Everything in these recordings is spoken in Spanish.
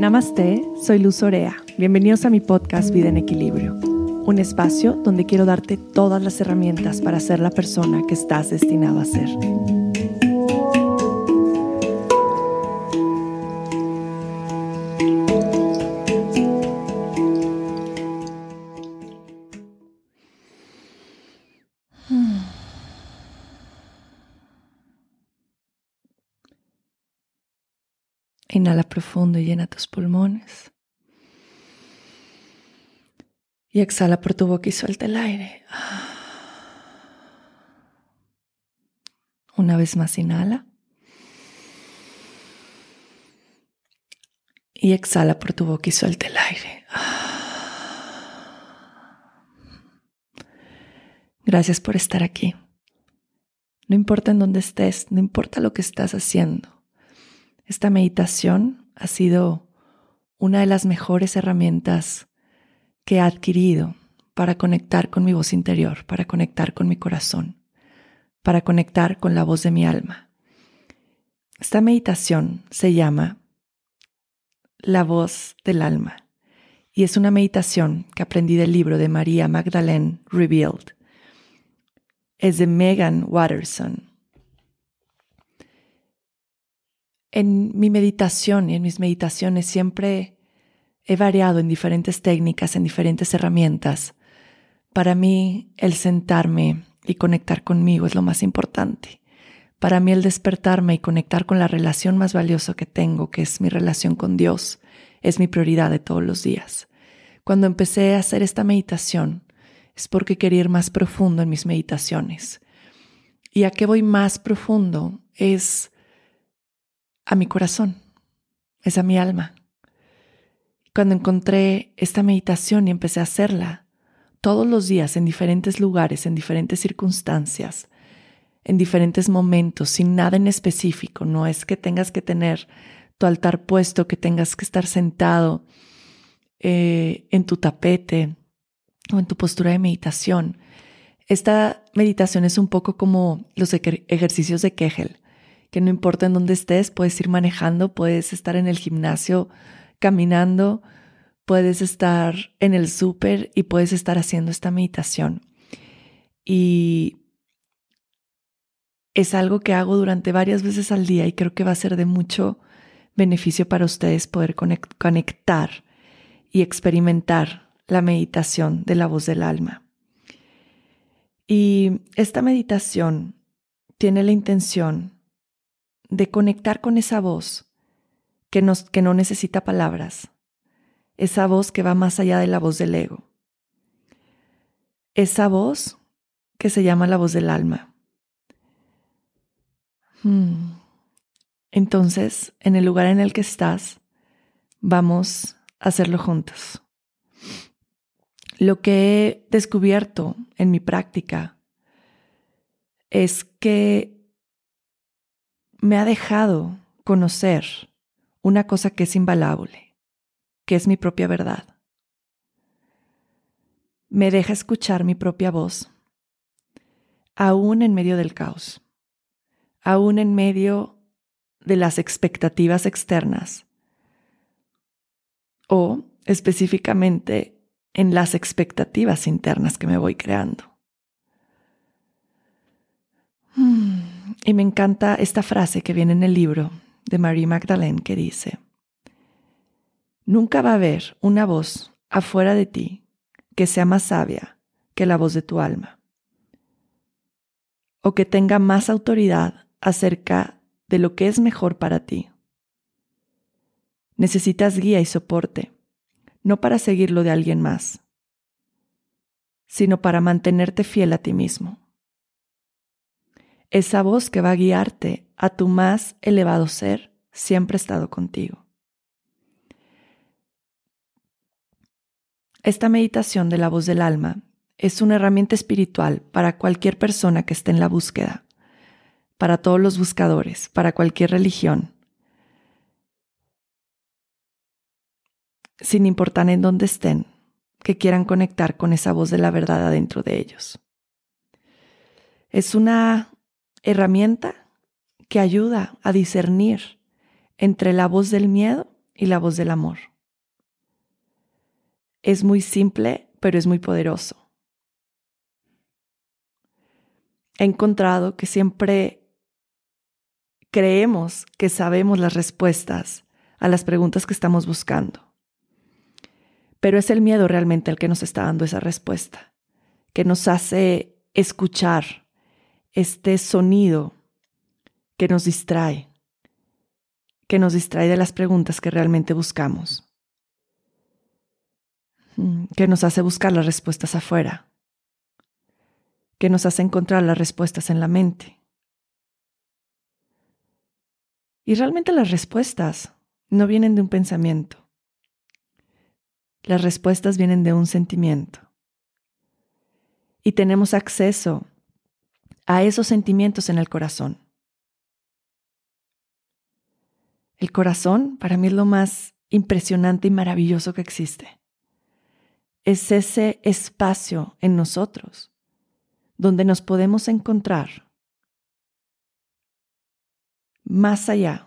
Namaste, soy Luz Orea. Bienvenidos a mi podcast Vida en Equilibrio, un espacio donde quiero darte todas las herramientas para ser la persona que estás destinado a ser. Inhala profundo y llena tus pulmones. Y exhala por tu boca y suelta el aire. Una vez más, inhala. Y exhala por tu boca y suelta el aire. Gracias por estar aquí. No importa en dónde estés, no importa lo que estás haciendo. Esta meditación ha sido una de las mejores herramientas que he adquirido para conectar con mi voz interior, para conectar con mi corazón, para conectar con la voz de mi alma. Esta meditación se llama La voz del alma y es una meditación que aprendí del libro de María Magdalene Revealed. Es de Megan Watterson En mi meditación y en mis meditaciones siempre he variado en diferentes técnicas, en diferentes herramientas. Para mí el sentarme y conectar conmigo es lo más importante. Para mí el despertarme y conectar con la relación más valiosa que tengo, que es mi relación con Dios, es mi prioridad de todos los días. Cuando empecé a hacer esta meditación es porque quería ir más profundo en mis meditaciones. ¿Y a qué voy más profundo? Es a mi corazón, es a mi alma. Cuando encontré esta meditación y empecé a hacerla todos los días en diferentes lugares, en diferentes circunstancias, en diferentes momentos, sin nada en específico, no es que tengas que tener tu altar puesto, que tengas que estar sentado eh, en tu tapete o en tu postura de meditación. Esta meditación es un poco como los ejercicios de Kegel que no importa en dónde estés, puedes ir manejando, puedes estar en el gimnasio caminando, puedes estar en el súper y puedes estar haciendo esta meditación. Y es algo que hago durante varias veces al día y creo que va a ser de mucho beneficio para ustedes poder conectar y experimentar la meditación de la voz del alma. Y esta meditación tiene la intención de conectar con esa voz que, nos, que no necesita palabras, esa voz que va más allá de la voz del ego, esa voz que se llama la voz del alma. Hmm. Entonces, en el lugar en el que estás, vamos a hacerlo juntos. Lo que he descubierto en mi práctica es que me ha dejado conocer una cosa que es invaluable, que es mi propia verdad. Me deja escuchar mi propia voz, aún en medio del caos, aún en medio de las expectativas externas o específicamente en las expectativas internas que me voy creando. Hmm. Y me encanta esta frase que viene en el libro de Marie Magdalene que dice, Nunca va a haber una voz afuera de ti que sea más sabia que la voz de tu alma, o que tenga más autoridad acerca de lo que es mejor para ti. Necesitas guía y soporte, no para seguir lo de alguien más, sino para mantenerte fiel a ti mismo esa voz que va a guiarte a tu más elevado ser siempre ha estado contigo. Esta meditación de la voz del alma es una herramienta espiritual para cualquier persona que esté en la búsqueda, para todos los buscadores, para cualquier religión, sin importar en dónde estén, que quieran conectar con esa voz de la verdad adentro de ellos. Es una herramienta que ayuda a discernir entre la voz del miedo y la voz del amor. Es muy simple, pero es muy poderoso. He encontrado que siempre creemos que sabemos las respuestas a las preguntas que estamos buscando. Pero es el miedo realmente el que nos está dando esa respuesta, que nos hace escuchar este sonido que nos distrae, que nos distrae de las preguntas que realmente buscamos, mm, que nos hace buscar las respuestas afuera, que nos hace encontrar las respuestas en la mente. Y realmente las respuestas no vienen de un pensamiento. Las respuestas vienen de un sentimiento. Y tenemos acceso a esos sentimientos en el corazón. El corazón para mí es lo más impresionante y maravilloso que existe. Es ese espacio en nosotros donde nos podemos encontrar más allá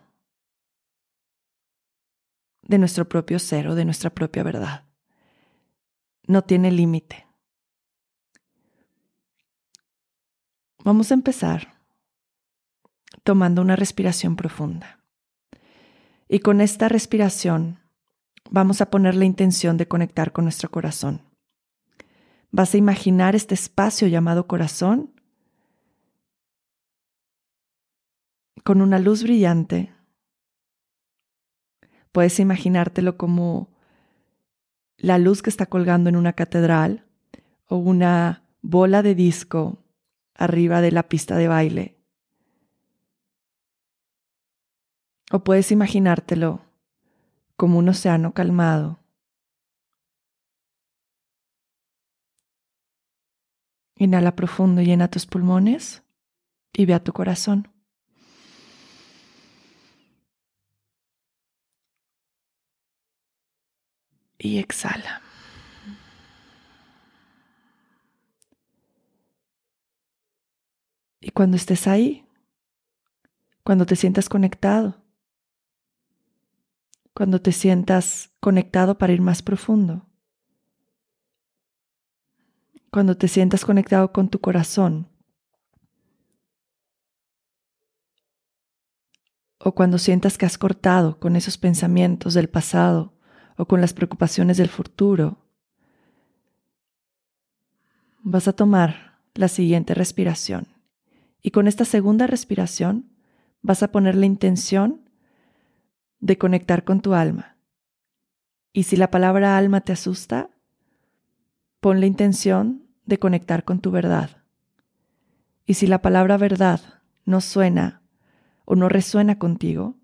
de nuestro propio ser o de nuestra propia verdad. No tiene límite. Vamos a empezar tomando una respiración profunda. Y con esta respiración vamos a poner la intención de conectar con nuestro corazón. Vas a imaginar este espacio llamado corazón con una luz brillante. Puedes imaginártelo como la luz que está colgando en una catedral o una bola de disco arriba de la pista de baile. O puedes imaginártelo como un océano calmado. Inhala profundo, llena tus pulmones y ve a tu corazón. Y exhala. Y cuando estés ahí, cuando te sientas conectado, cuando te sientas conectado para ir más profundo, cuando te sientas conectado con tu corazón, o cuando sientas que has cortado con esos pensamientos del pasado o con las preocupaciones del futuro, vas a tomar la siguiente respiración. Y con esta segunda respiración vas a poner la intención de conectar con tu alma. Y si la palabra alma te asusta, pon la intención de conectar con tu verdad. Y si la palabra verdad no suena o no resuena contigo,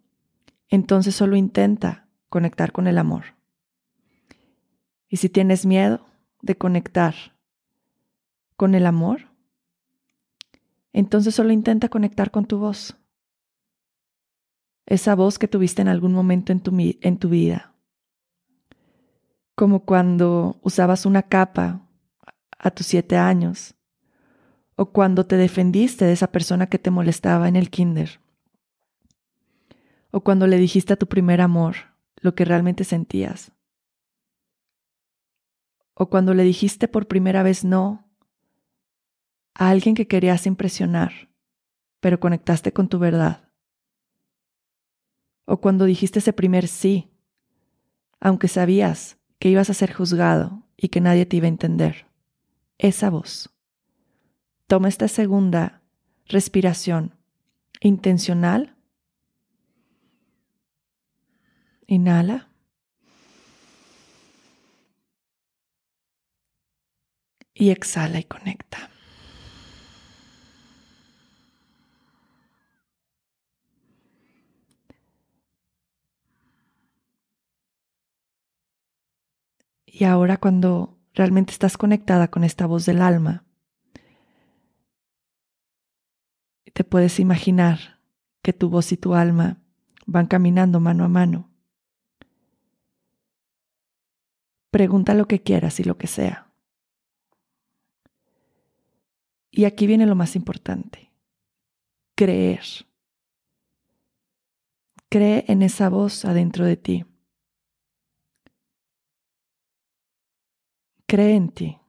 entonces solo intenta conectar con el amor. Y si tienes miedo de conectar con el amor, entonces solo intenta conectar con tu voz. Esa voz que tuviste en algún momento en tu, en tu vida. Como cuando usabas una capa a tus siete años. O cuando te defendiste de esa persona que te molestaba en el kinder. O cuando le dijiste a tu primer amor lo que realmente sentías. O cuando le dijiste por primera vez no a alguien que querías impresionar, pero conectaste con tu verdad. O cuando dijiste ese primer sí, aunque sabías que ibas a ser juzgado y que nadie te iba a entender. Esa voz. Toma esta segunda respiración intencional. Inhala. Y exhala y conecta. Y ahora cuando realmente estás conectada con esta voz del alma, te puedes imaginar que tu voz y tu alma van caminando mano a mano. Pregunta lo que quieras y lo que sea. Y aquí viene lo más importante, creer. Cree en esa voz adentro de ti Cree en ti.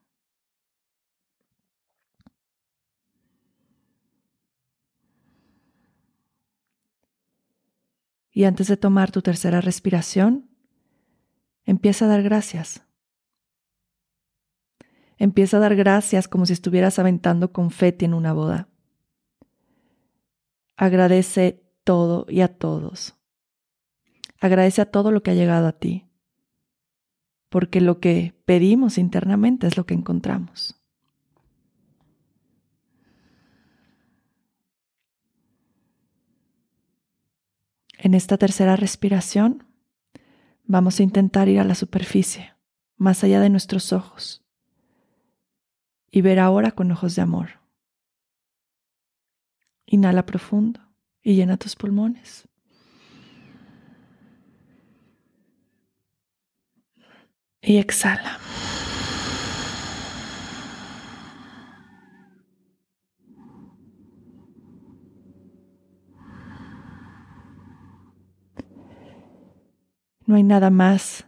Y antes de tomar tu tercera respiración, empieza a dar gracias. Empieza a dar gracias como si estuvieras aventando confeti en una boda. Agradece todo y a todos. Agradece a todo lo que ha llegado a ti, porque lo que pedimos internamente es lo que encontramos. En esta tercera respiración vamos a intentar ir a la superficie, más allá de nuestros ojos, y ver ahora con ojos de amor. Inhala profundo y llena tus pulmones. Y exhala. No hay nada más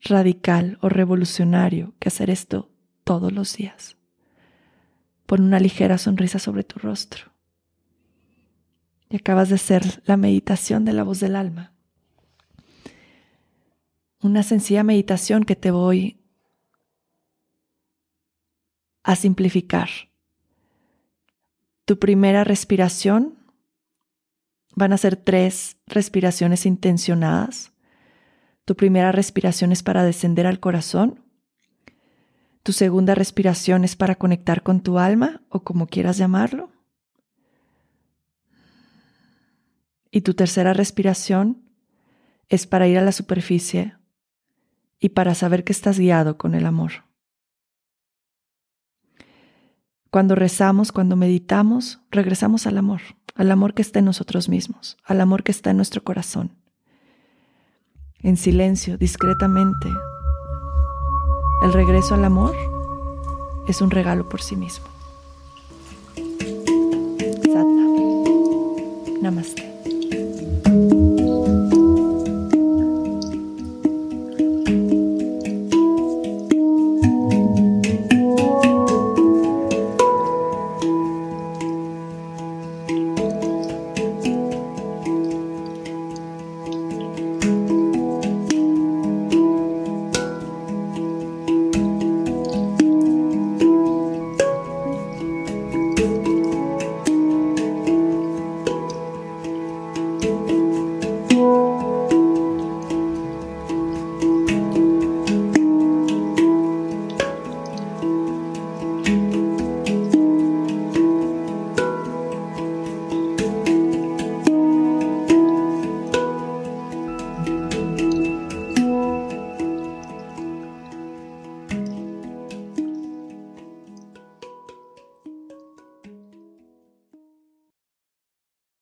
radical o revolucionario que hacer esto todos los días. Pon una ligera sonrisa sobre tu rostro. Y acabas de hacer la meditación de la voz del alma. Una sencilla meditación que te voy a simplificar. Tu primera respiración van a ser tres respiraciones intencionadas tu primera respiración es para descender al corazón. Tu segunda respiración es para conectar con tu alma o como quieras llamarlo. Y tu tercera respiración es para ir a la superficie y para saber que estás guiado con el amor. Cuando rezamos, cuando meditamos, regresamos al amor, al amor que está en nosotros mismos, al amor que está en nuestro corazón en silencio, discretamente. El regreso al amor es un regalo por sí mismo. Namaste.